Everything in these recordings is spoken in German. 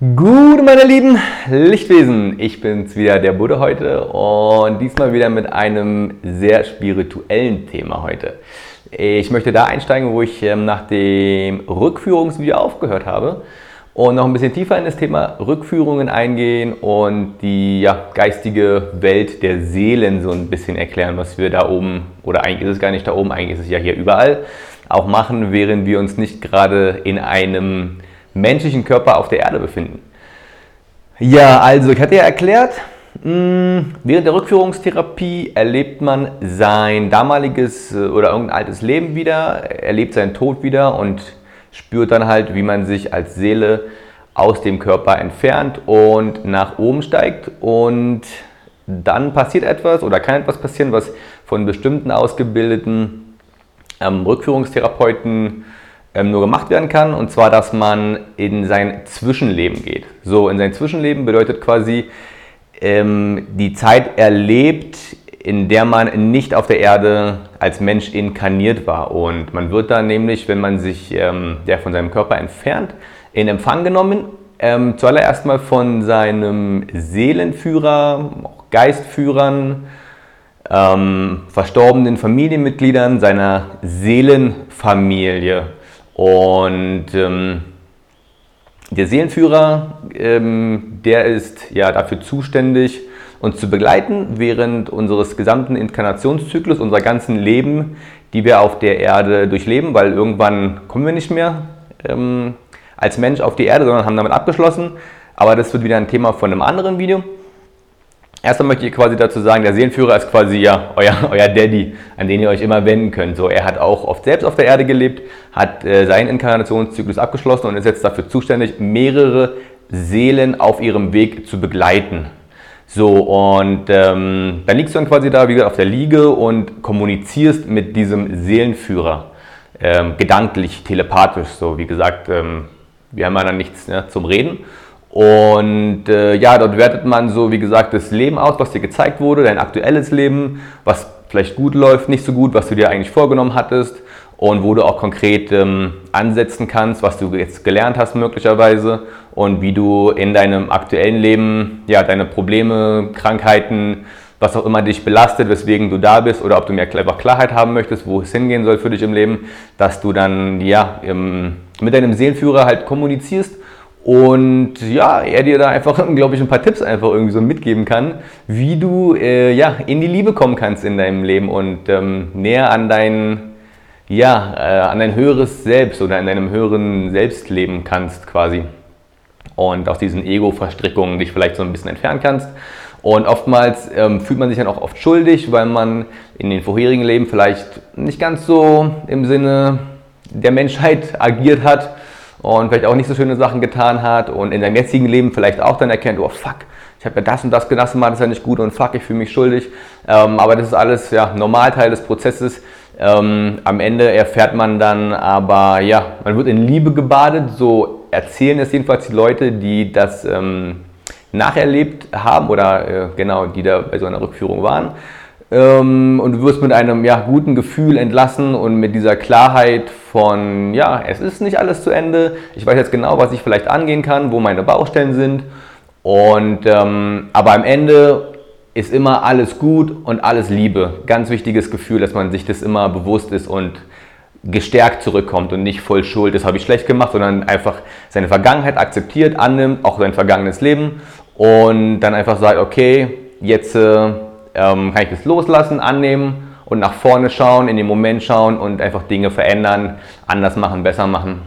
Gute meine lieben Lichtwesen, ich bin's wieder, der Buddha heute und diesmal wieder mit einem sehr spirituellen Thema heute. Ich möchte da einsteigen, wo ich ähm, nach dem Rückführungsvideo aufgehört habe und noch ein bisschen tiefer in das Thema Rückführungen eingehen und die ja, geistige Welt der Seelen so ein bisschen erklären, was wir da oben, oder eigentlich ist es gar nicht da oben, eigentlich ist es ja hier überall, auch machen, während wir uns nicht gerade in einem menschlichen Körper auf der Erde befinden. Ja, also ich hatte ja erklärt, mm, während der Rückführungstherapie erlebt man sein damaliges äh, oder irgendein altes Leben wieder, erlebt seinen Tod wieder und spürt dann halt, wie man sich als Seele aus dem Körper entfernt und nach oben steigt und dann passiert etwas oder kann etwas passieren, was von bestimmten ausgebildeten ähm, Rückführungstherapeuten nur gemacht werden kann, und zwar, dass man in sein Zwischenleben geht. So, in sein Zwischenleben bedeutet quasi ähm, die Zeit erlebt, in der man nicht auf der Erde als Mensch inkarniert war. Und man wird dann nämlich, wenn man sich ähm, der von seinem Körper entfernt, in Empfang genommen, ähm, zuallererst mal von seinem Seelenführer, Geistführern, ähm, verstorbenen Familienmitgliedern, seiner Seelenfamilie. Und ähm, der Seelenführer, ähm, der ist ja dafür zuständig, uns zu begleiten während unseres gesamten Inkarnationszyklus, unserer ganzen Leben, die wir auf der Erde durchleben, weil irgendwann kommen wir nicht mehr ähm, als Mensch auf die Erde, sondern haben damit abgeschlossen. Aber das wird wieder ein Thema von einem anderen Video. Erstmal möchte ich quasi dazu sagen, der Seelenführer ist quasi ja euer, euer Daddy, an den ihr euch immer wenden könnt. So, er hat auch oft selbst auf der Erde gelebt, hat äh, seinen Inkarnationszyklus abgeschlossen und ist jetzt dafür zuständig, mehrere Seelen auf ihrem Weg zu begleiten. So, und ähm, dann liegst du dann quasi da, wie gesagt, auf der Liege und kommunizierst mit diesem Seelenführer. Ähm, gedanklich, telepathisch, so wie gesagt, ähm, wir haben ja dann nichts ne, zum Reden. Und äh, ja, dort wertet man so, wie gesagt, das Leben aus, was dir gezeigt wurde, dein aktuelles Leben, was vielleicht gut läuft, nicht so gut, was du dir eigentlich vorgenommen hattest und wo du auch konkret ähm, ansetzen kannst, was du jetzt gelernt hast möglicherweise und wie du in deinem aktuellen Leben ja deine Probleme, Krankheiten, was auch immer dich belastet, weswegen du da bist oder ob du mehr einfach Klarheit haben möchtest, wo es hingehen soll für dich im Leben, dass du dann ja im, mit deinem Seelenführer halt kommunizierst und ja, er dir da einfach, glaube ich, ein paar Tipps einfach irgendwie so mitgeben kann, wie du äh, ja, in die Liebe kommen kannst in deinem Leben und ähm, näher an dein, ja, äh, an dein höheres Selbst oder in deinem höheren Selbst leben kannst quasi. Und aus diesen Ego-Verstrickungen dich vielleicht so ein bisschen entfernen kannst. Und oftmals ähm, fühlt man sich dann auch oft schuldig, weil man in den vorherigen Leben vielleicht nicht ganz so im Sinne der Menschheit agiert hat und vielleicht auch nicht so schöne Sachen getan hat und in seinem jetzigen Leben vielleicht auch dann erkennt, oh fuck, ich habe ja das und das gelassen, das ja nicht gut und fuck, ich fühle mich schuldig. Ähm, aber das ist alles ja normal Teil des Prozesses. Ähm, am Ende erfährt man dann aber, ja, man wird in Liebe gebadet, so erzählen es jedenfalls die Leute, die das ähm, nacherlebt haben oder äh, genau, die da bei so einer Rückführung waren. Ähm, und du wirst mit einem ja, guten Gefühl entlassen und mit dieser Klarheit von, ja, es ist nicht alles zu Ende, ich weiß jetzt genau, was ich vielleicht angehen kann, wo meine Baustellen sind. Und, ähm, aber am Ende ist immer alles gut und alles Liebe. Ganz wichtiges Gefühl, dass man sich das immer bewusst ist und gestärkt zurückkommt und nicht voll Schuld, das habe ich schlecht gemacht, sondern einfach seine Vergangenheit akzeptiert, annimmt, auch sein vergangenes Leben und dann einfach sagt, okay, jetzt äh, ähm, kann ich das loslassen, annehmen und nach vorne schauen, in den Moment schauen und einfach Dinge verändern, anders machen, besser machen.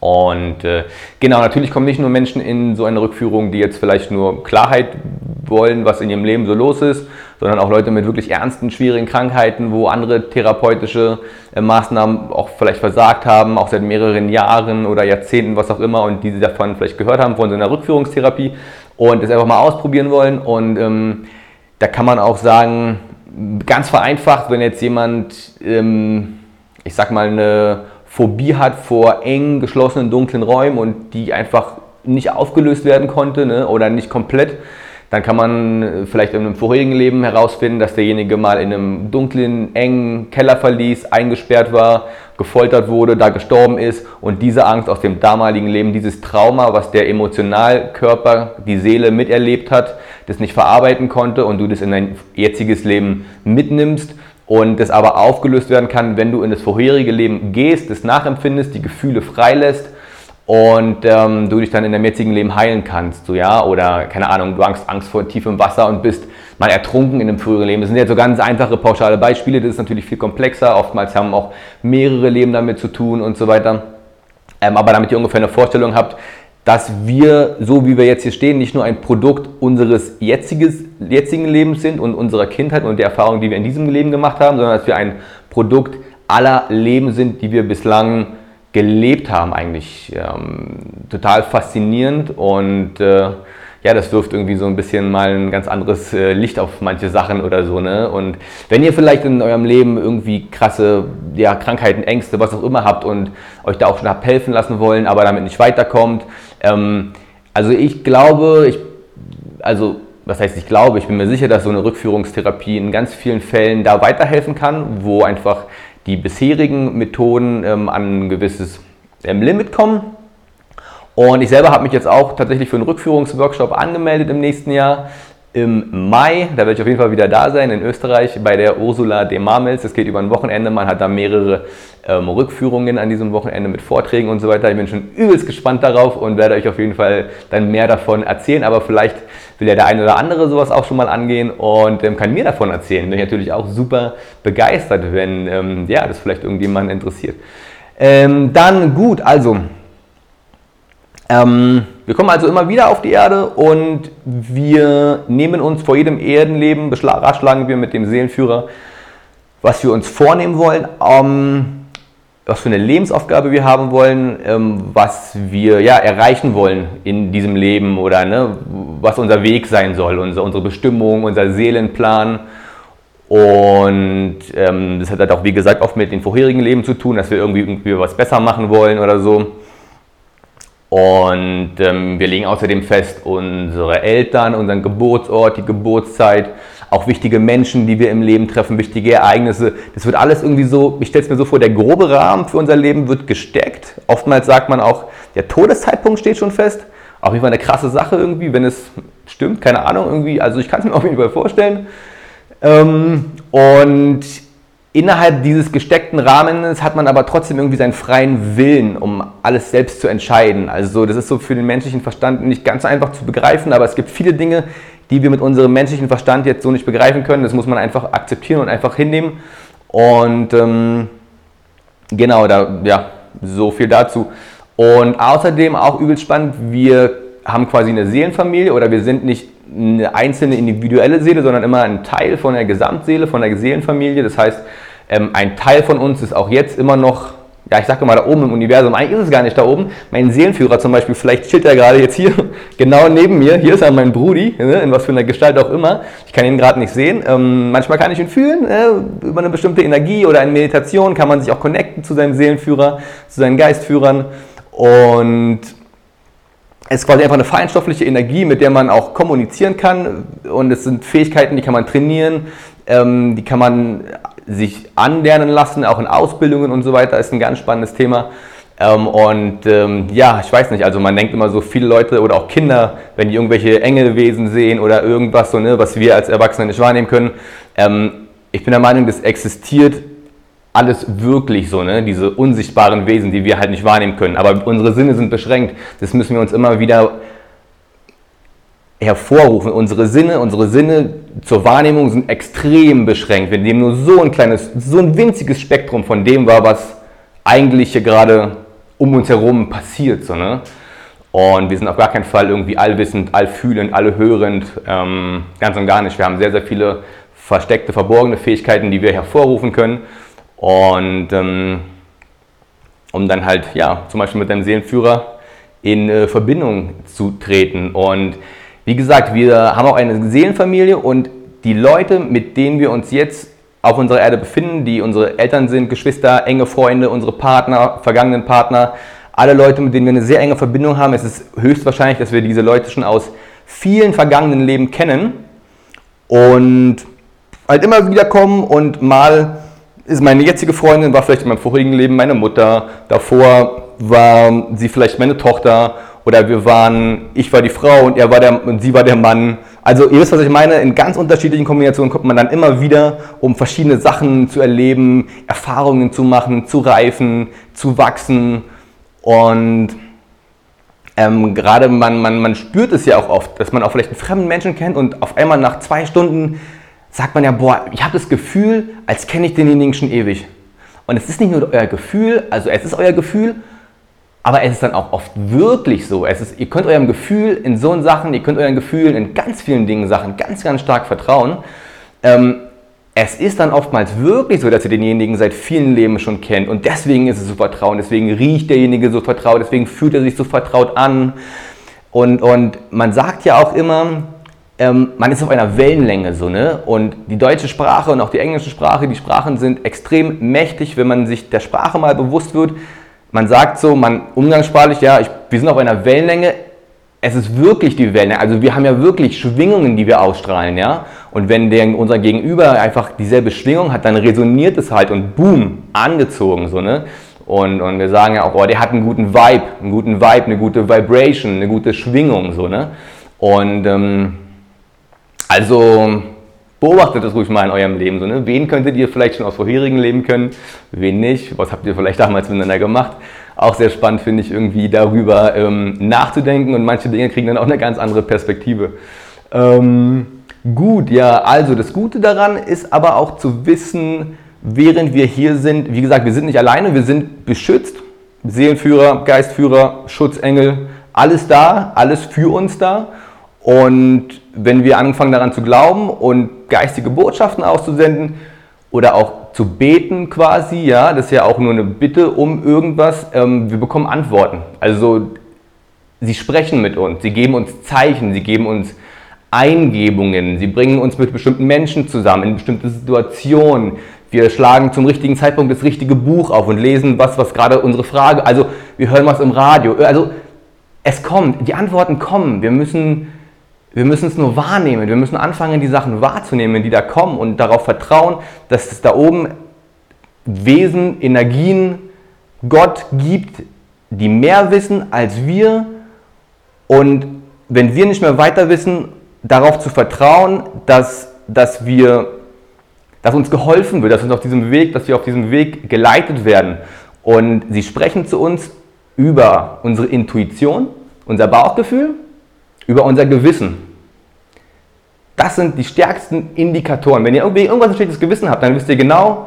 Und äh, genau, natürlich kommen nicht nur Menschen in so eine Rückführung, die jetzt vielleicht nur Klarheit wollen, was in ihrem Leben so los ist, sondern auch Leute mit wirklich ernsten, schwierigen Krankheiten, wo andere therapeutische äh, Maßnahmen auch vielleicht versagt haben, auch seit mehreren Jahren oder Jahrzehnten, was auch immer, und die sie davon vielleicht gehört haben von so einer Rückführungstherapie und es einfach mal ausprobieren wollen. Und ähm, da kann man auch sagen, ganz vereinfacht, wenn jetzt jemand, ähm, ich sag mal, eine Phobie hat vor eng geschlossenen dunklen Räumen und die einfach nicht aufgelöst werden konnte ne, oder nicht komplett, Dann kann man äh, vielleicht in einem vorherigen Leben herausfinden, dass derjenige mal in einem dunklen, engen Kellerverlies eingesperrt war, gefoltert wurde, da gestorben ist. Und diese Angst aus dem damaligen Leben, dieses Trauma, was der Emotionalkörper, die Seele miterlebt hat, das nicht verarbeiten konnte und du das in dein jetziges Leben mitnimmst und das aber aufgelöst werden kann, wenn du in das vorherige Leben gehst, das nachempfindest, die Gefühle freilässt und ähm, du dich dann in deinem jetzigen Leben heilen kannst, so ja, oder keine Ahnung, du hast Angst vor tiefem Wasser und bist mal ertrunken in einem früheren Leben. Das sind jetzt so ganz einfache pauschale Beispiele, das ist natürlich viel komplexer, oftmals haben auch mehrere Leben damit zu tun und so weiter. Ähm, aber damit ihr ungefähr eine Vorstellung habt, dass wir, so wie wir jetzt hier stehen, nicht nur ein Produkt unseres jetziges, jetzigen Lebens sind und unserer Kindheit und der Erfahrung, die wir in diesem Leben gemacht haben, sondern dass wir ein Produkt aller Leben sind, die wir bislang gelebt haben. Eigentlich ähm, total faszinierend und äh, ja, das wirft irgendwie so ein bisschen mal ein ganz anderes äh, Licht auf manche Sachen oder so. Ne? Und wenn ihr vielleicht in eurem Leben irgendwie krasse ja, Krankheiten, Ängste, was auch immer habt und euch da auch schon habt helfen lassen wollen, aber damit nicht weiterkommt, ähm, also ich glaube, ich, also was heißt ich glaube, ich bin mir sicher, dass so eine Rückführungstherapie in ganz vielen Fällen da weiterhelfen kann, wo einfach die bisherigen Methoden ähm, an ein gewisses ähm, Limit kommen. Und ich selber habe mich jetzt auch tatsächlich für einen Rückführungsworkshop angemeldet im nächsten Jahr im Mai, da werde ich auf jeden Fall wieder da sein in Österreich bei der Ursula de Marmels. Es geht über ein Wochenende, man hat da mehrere ähm, Rückführungen an diesem Wochenende mit Vorträgen und so weiter. Ich bin schon übelst gespannt darauf und werde euch auf jeden Fall dann mehr davon erzählen. Aber vielleicht will ja der eine oder andere sowas auch schon mal angehen und ähm, kann mir davon erzählen. Bin ich natürlich auch super begeistert, wenn ähm, ja, das vielleicht irgendjemanden interessiert. Ähm, dann gut, also ähm, wir kommen also immer wieder auf die Erde und wir nehmen uns vor jedem Erdenleben, beschlagen wir mit dem Seelenführer, was wir uns vornehmen wollen, ähm, was für eine Lebensaufgabe wir haben wollen, ähm, was wir ja, erreichen wollen in diesem Leben oder ne, was unser Weg sein soll, unser, unsere Bestimmung, unser Seelenplan. Und ähm, das hat halt auch, wie gesagt, oft mit den vorherigen Leben zu tun, dass wir irgendwie, irgendwie was besser machen wollen oder so. Und ähm, wir legen außerdem fest unsere Eltern, unseren Geburtsort, die Geburtszeit, auch wichtige Menschen, die wir im Leben treffen, wichtige Ereignisse. Das wird alles irgendwie so, ich stelle es mir so vor, der grobe Rahmen für unser Leben wird gesteckt. Oftmals sagt man auch, der Todeszeitpunkt steht schon fest. Auf jeden Fall eine krasse Sache irgendwie, wenn es stimmt, keine Ahnung irgendwie. Also ich kann es mir auf jeden Fall vorstellen. Ähm, und Innerhalb dieses gesteckten Rahmens hat man aber trotzdem irgendwie seinen freien Willen, um alles selbst zu entscheiden. Also das ist so für den menschlichen Verstand nicht ganz einfach zu begreifen, aber es gibt viele Dinge, die wir mit unserem menschlichen Verstand jetzt so nicht begreifen können. Das muss man einfach akzeptieren und einfach hinnehmen. Und ähm, genau, da, ja, so viel dazu. Und außerdem auch übel spannend, wir haben quasi eine Seelenfamilie oder wir sind nicht eine einzelne individuelle Seele, sondern immer ein Teil von der Gesamtseele, von der Seelenfamilie. Das heißt, ähm, ein Teil von uns ist auch jetzt immer noch, ja, ich sage mal da oben im Universum, eigentlich ist es gar nicht da oben. Mein Seelenführer zum Beispiel, vielleicht chillt er gerade jetzt hier, genau neben mir. Hier ist er mein Brudi, ne, in was für einer Gestalt auch immer. Ich kann ihn gerade nicht sehen. Ähm, manchmal kann ich ihn fühlen, äh, über eine bestimmte Energie oder in Meditation kann man sich auch connecten zu seinem Seelenführer, zu seinen Geistführern. Und es ist quasi einfach eine feinstoffliche Energie, mit der man auch kommunizieren kann. Und es sind Fähigkeiten, die kann man trainieren, ähm, die kann man sich anlernen lassen, auch in Ausbildungen und so weiter. Ist ein ganz spannendes Thema. Ähm, und ähm, ja, ich weiß nicht, also man denkt immer so, viele Leute oder auch Kinder, wenn die irgendwelche Engelwesen sehen oder irgendwas, so, ne, was wir als Erwachsene nicht wahrnehmen können. Ähm, ich bin der Meinung, das existiert alles wirklich so, ne? diese unsichtbaren Wesen, die wir halt nicht wahrnehmen können. Aber unsere Sinne sind beschränkt. Das müssen wir uns immer wieder hervorrufen. Unsere Sinne, unsere Sinne zur Wahrnehmung sind extrem beschränkt. Wir nehmen nur so ein kleines, so ein winziges Spektrum von dem wahr, was eigentlich hier gerade um uns herum passiert. So, ne? Und wir sind auf gar keinen Fall irgendwie allwissend, allfühlend, allhörend, ähm, ganz und gar nicht. Wir haben sehr, sehr viele versteckte, verborgene Fähigkeiten, die wir hervorrufen können. Und ähm, um dann halt, ja, zum Beispiel mit deinem Seelenführer in äh, Verbindung zu treten. Und wie gesagt, wir haben auch eine Seelenfamilie und die Leute, mit denen wir uns jetzt auf unserer Erde befinden, die unsere Eltern sind, Geschwister, enge Freunde, unsere Partner, vergangenen Partner, alle Leute, mit denen wir eine sehr enge Verbindung haben, es ist höchstwahrscheinlich, dass wir diese Leute schon aus vielen vergangenen Leben kennen und halt immer wieder kommen und mal ist meine jetzige Freundin, war vielleicht in meinem vorigen Leben meine Mutter, davor war sie vielleicht meine Tochter oder wir waren, ich war die Frau und er war der und sie war der Mann. Also ihr wisst, was ich meine, in ganz unterschiedlichen Kombinationen kommt man dann immer wieder, um verschiedene Sachen zu erleben, Erfahrungen zu machen, zu reifen, zu wachsen und ähm, gerade man, man, man spürt es ja auch oft, dass man auch vielleicht einen fremden Menschen kennt und auf einmal nach zwei Stunden sagt man ja, boah, ich habe das Gefühl, als kenne ich denjenigen schon ewig. Und es ist nicht nur euer Gefühl, also es ist euer Gefühl, aber es ist dann auch oft wirklich so. Es ist, ihr könnt eurem Gefühl in so Sachen, ihr könnt euren Gefühlen in ganz vielen Dingen Sachen ganz, ganz stark vertrauen. Ähm, es ist dann oftmals wirklich so, dass ihr denjenigen seit vielen Leben schon kennt und deswegen ist es so vertraut, deswegen riecht derjenige so vertraut, deswegen fühlt er sich so vertraut an. Und, und man sagt ja auch immer, ähm, man ist auf einer Wellenlänge so, ne? Und die deutsche Sprache und auch die englische Sprache, die Sprachen sind extrem mächtig, wenn man sich der Sprache mal bewusst wird. Man sagt so, man umgangssprachlich, ja, ich, wir sind auf einer Wellenlänge. Es ist wirklich die Wellenlänge. Also wir haben ja wirklich Schwingungen, die wir ausstrahlen, ja. Und wenn der, unser Gegenüber einfach dieselbe Schwingung hat, dann resoniert es halt und boom, angezogen, so, ne? Und, und wir sagen ja auch, oh, der hat einen guten Vibe, einen guten Vibe, eine gute Vibration, eine gute Schwingung, so, ne? Und ähm, also beobachtet das ruhig mal in eurem Leben. So, ne? Wen könntet ihr vielleicht schon aus vorherigen Leben können, wen nicht? Was habt ihr vielleicht damals miteinander gemacht? Auch sehr spannend finde ich irgendwie darüber ähm, nachzudenken und manche Dinge kriegen dann auch eine ganz andere Perspektive. Ähm, gut, ja, also das Gute daran ist aber auch zu wissen, während wir hier sind, wie gesagt, wir sind nicht alleine, wir sind beschützt. Seelenführer, Geistführer, Schutzengel, alles da, alles für uns da. Und wenn wir anfangen daran zu glauben und geistige Botschaften auszusenden oder auch zu beten quasi, ja, das ist ja auch nur eine Bitte um irgendwas, ähm, wir bekommen Antworten. Also sie sprechen mit uns, sie geben uns Zeichen, sie geben uns Eingebungen, sie bringen uns mit bestimmten Menschen zusammen in bestimmte Situationen. Wir schlagen zum richtigen Zeitpunkt das richtige Buch auf und lesen was, was gerade unsere Frage, also wir hören was im Radio. Also es kommt, die Antworten kommen. Wir müssen wir müssen es nur wahrnehmen. Wir müssen anfangen, die Sachen wahrzunehmen, die da kommen und darauf vertrauen, dass es da oben Wesen, Energien, Gott gibt, die mehr wissen als wir. Und wenn wir nicht mehr weiter wissen, darauf zu vertrauen, dass, dass, wir, dass uns geholfen wird, dass uns auf diesem Weg, dass wir auf diesem Weg geleitet werden. Und sie sprechen zu uns über unsere Intuition, unser Bauchgefühl über unser Gewissen. Das sind die stärksten Indikatoren. Wenn ihr irgendwie irgendwas ein schlechtes Gewissen habt, dann wisst ihr genau,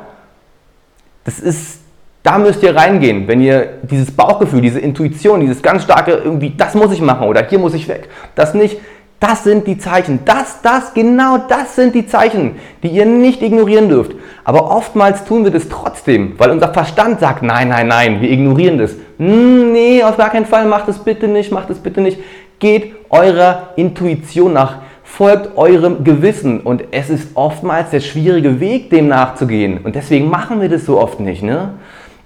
das ist, da müsst ihr reingehen. Wenn ihr dieses Bauchgefühl, diese Intuition, dieses ganz starke irgendwie, das muss ich machen oder hier muss ich weg, das nicht, das sind die Zeichen. Das, das, genau das sind die Zeichen, die ihr nicht ignorieren dürft. Aber oftmals tun wir das trotzdem, weil unser Verstand sagt, nein, nein, nein, wir ignorieren das. Hm, nee, auf gar keinen Fall, macht es bitte nicht, macht es bitte nicht. Geht eurer Intuition nach, folgt eurem Gewissen und es ist oftmals der schwierige Weg, dem nachzugehen und deswegen machen wir das so oft nicht. Ne?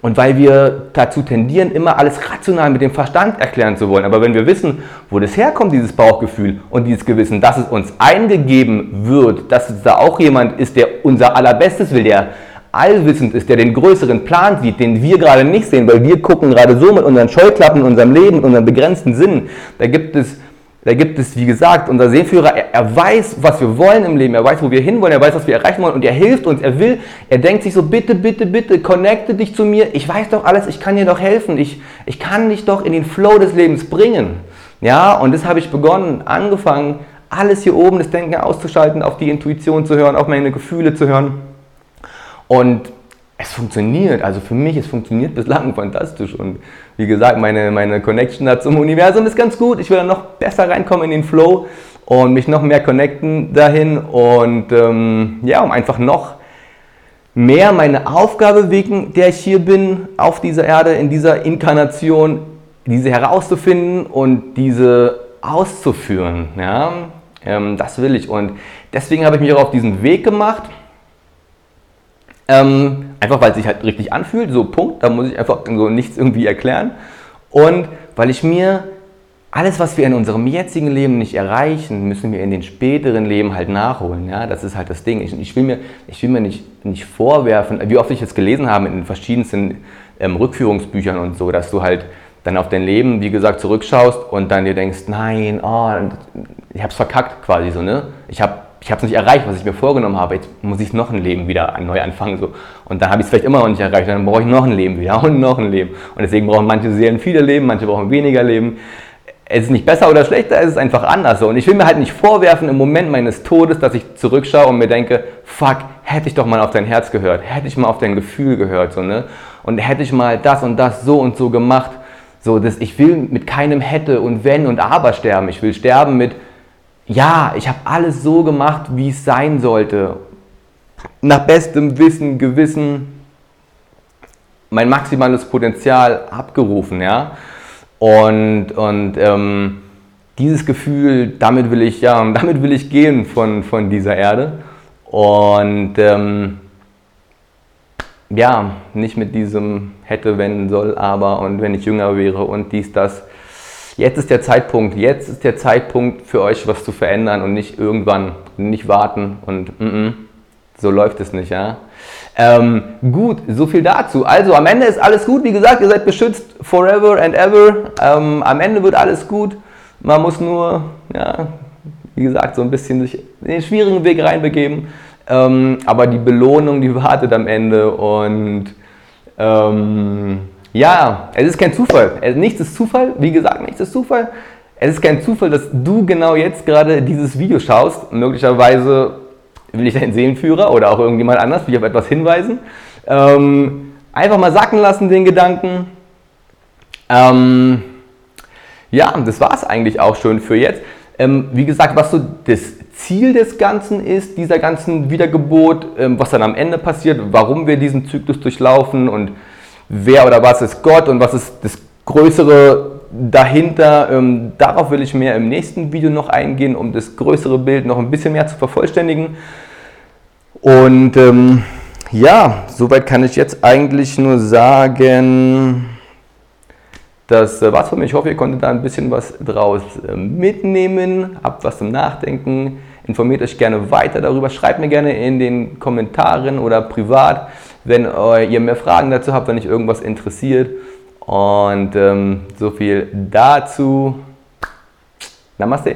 Und weil wir dazu tendieren, immer alles rational mit dem Verstand erklären zu wollen. Aber wenn wir wissen, wo das herkommt, dieses Bauchgefühl und dieses Gewissen, dass es uns eingegeben wird, dass es da auch jemand ist, der unser Allerbestes will, der allwissend ist, der den größeren Plan sieht, den wir gerade nicht sehen, weil wir gucken gerade so mit unseren Scheuklappen, unserem Leben, unseren begrenzten Sinnen. Da gibt es, da gibt es, wie gesagt, unser Seeführer, er, er weiß, was wir wollen im Leben, er weiß, wo wir hinwollen, er weiß, was wir erreichen wollen. Und er hilft uns, er will, er denkt sich so, bitte, bitte, bitte, connecte dich zu mir, ich weiß doch alles, ich kann dir doch helfen, ich, ich kann dich doch in den Flow des Lebens bringen. Ja, und das habe ich begonnen, angefangen, alles hier oben, das Denken auszuschalten, auf die Intuition zu hören, auf meine Gefühle zu hören. Und es funktioniert, also für mich, es funktioniert bislang fantastisch. Und wie gesagt, meine, meine Connection da zum Universum ist ganz gut. Ich will dann noch besser reinkommen in den Flow und mich noch mehr connecten dahin. Und ähm, ja, um einfach noch mehr meine Aufgabe, wegen der ich hier bin, auf dieser Erde, in dieser Inkarnation, diese herauszufinden und diese auszuführen. Ja? Ähm, das will ich. Und deswegen habe ich mich auch auf diesen Weg gemacht. Ähm, einfach weil es sich halt richtig anfühlt, so Punkt, da muss ich einfach so nichts irgendwie erklären. Und weil ich mir alles, was wir in unserem jetzigen Leben nicht erreichen, müssen wir in den späteren Leben halt nachholen. Ja? Das ist halt das Ding. Ich, ich will mir, ich will mir nicht, nicht vorwerfen, wie oft ich es gelesen habe in den verschiedensten ähm, Rückführungsbüchern und so, dass du halt dann auf dein Leben, wie gesagt, zurückschaust und dann dir denkst, nein, oh, ich es verkackt quasi so, ne? Ich habe ich habe es nicht erreicht, was ich mir vorgenommen habe. Jetzt muss ich noch ein Leben wieder neu anfangen. So. Und dann habe ich es vielleicht immer noch nicht erreicht. Dann brauche ich noch ein Leben wieder und noch ein Leben. Und deswegen brauchen manche Seelen viele Leben, manche brauchen weniger Leben. Es ist nicht besser oder schlechter, es ist einfach anders. Und ich will mir halt nicht vorwerfen im Moment meines Todes, dass ich zurückschaue und mir denke, fuck, hätte ich doch mal auf dein Herz gehört, hätte ich mal auf dein Gefühl gehört. So, ne? Und hätte ich mal das und das so und so gemacht. So, das, ich will mit keinem hätte und wenn und aber sterben. Ich will sterben mit, ja, ich habe alles so gemacht, wie es sein sollte. Nach bestem Wissen, Gewissen, mein maximales Potenzial abgerufen, ja. Und, und ähm, dieses Gefühl, damit will ich, ja, damit will ich gehen von, von dieser Erde. Und ähm, ja, nicht mit diesem hätte, wenn, soll, aber und wenn ich jünger wäre und dies, das jetzt ist der Zeitpunkt, jetzt ist der Zeitpunkt für euch was zu verändern und nicht irgendwann, nicht warten und mm -mm, so läuft es nicht, ja. Ähm, gut, so viel dazu. Also am Ende ist alles gut, wie gesagt, ihr seid beschützt forever and ever. Ähm, am Ende wird alles gut. Man muss nur, ja, wie gesagt, so ein bisschen sich in den schwierigen Weg reinbegeben. Ähm, aber die Belohnung, die wartet am Ende und ähm, ja, es ist kein Zufall. Nichts ist Zufall. Wie gesagt, nichts ist Zufall. Es ist kein Zufall, dass du genau jetzt gerade dieses Video schaust. Möglicherweise will ich dein Seelenführer oder auch irgendjemand anders, will ich auf etwas hinweisen. Ähm, einfach mal sacken lassen, den Gedanken. Ähm, ja, das war es eigentlich auch schon für jetzt. Ähm, wie gesagt, was so das Ziel des Ganzen ist, dieser ganzen Wiedergeburt, ähm, was dann am Ende passiert, warum wir diesen Zyklus durchlaufen und wer oder was ist Gott und was ist das Größere dahinter. Ähm, darauf will ich mehr im nächsten Video noch eingehen, um das größere Bild noch ein bisschen mehr zu vervollständigen. Und ähm, ja, soweit kann ich jetzt eigentlich nur sagen, das äh, war's von mir. Ich hoffe, ihr konntet da ein bisschen was draus äh, mitnehmen, habt was zum Nachdenken. Informiert euch gerne weiter darüber. Schreibt mir gerne in den Kommentaren oder privat, wenn ihr mehr Fragen dazu habt, wenn euch irgendwas interessiert. Und ähm, so viel dazu. Namaste.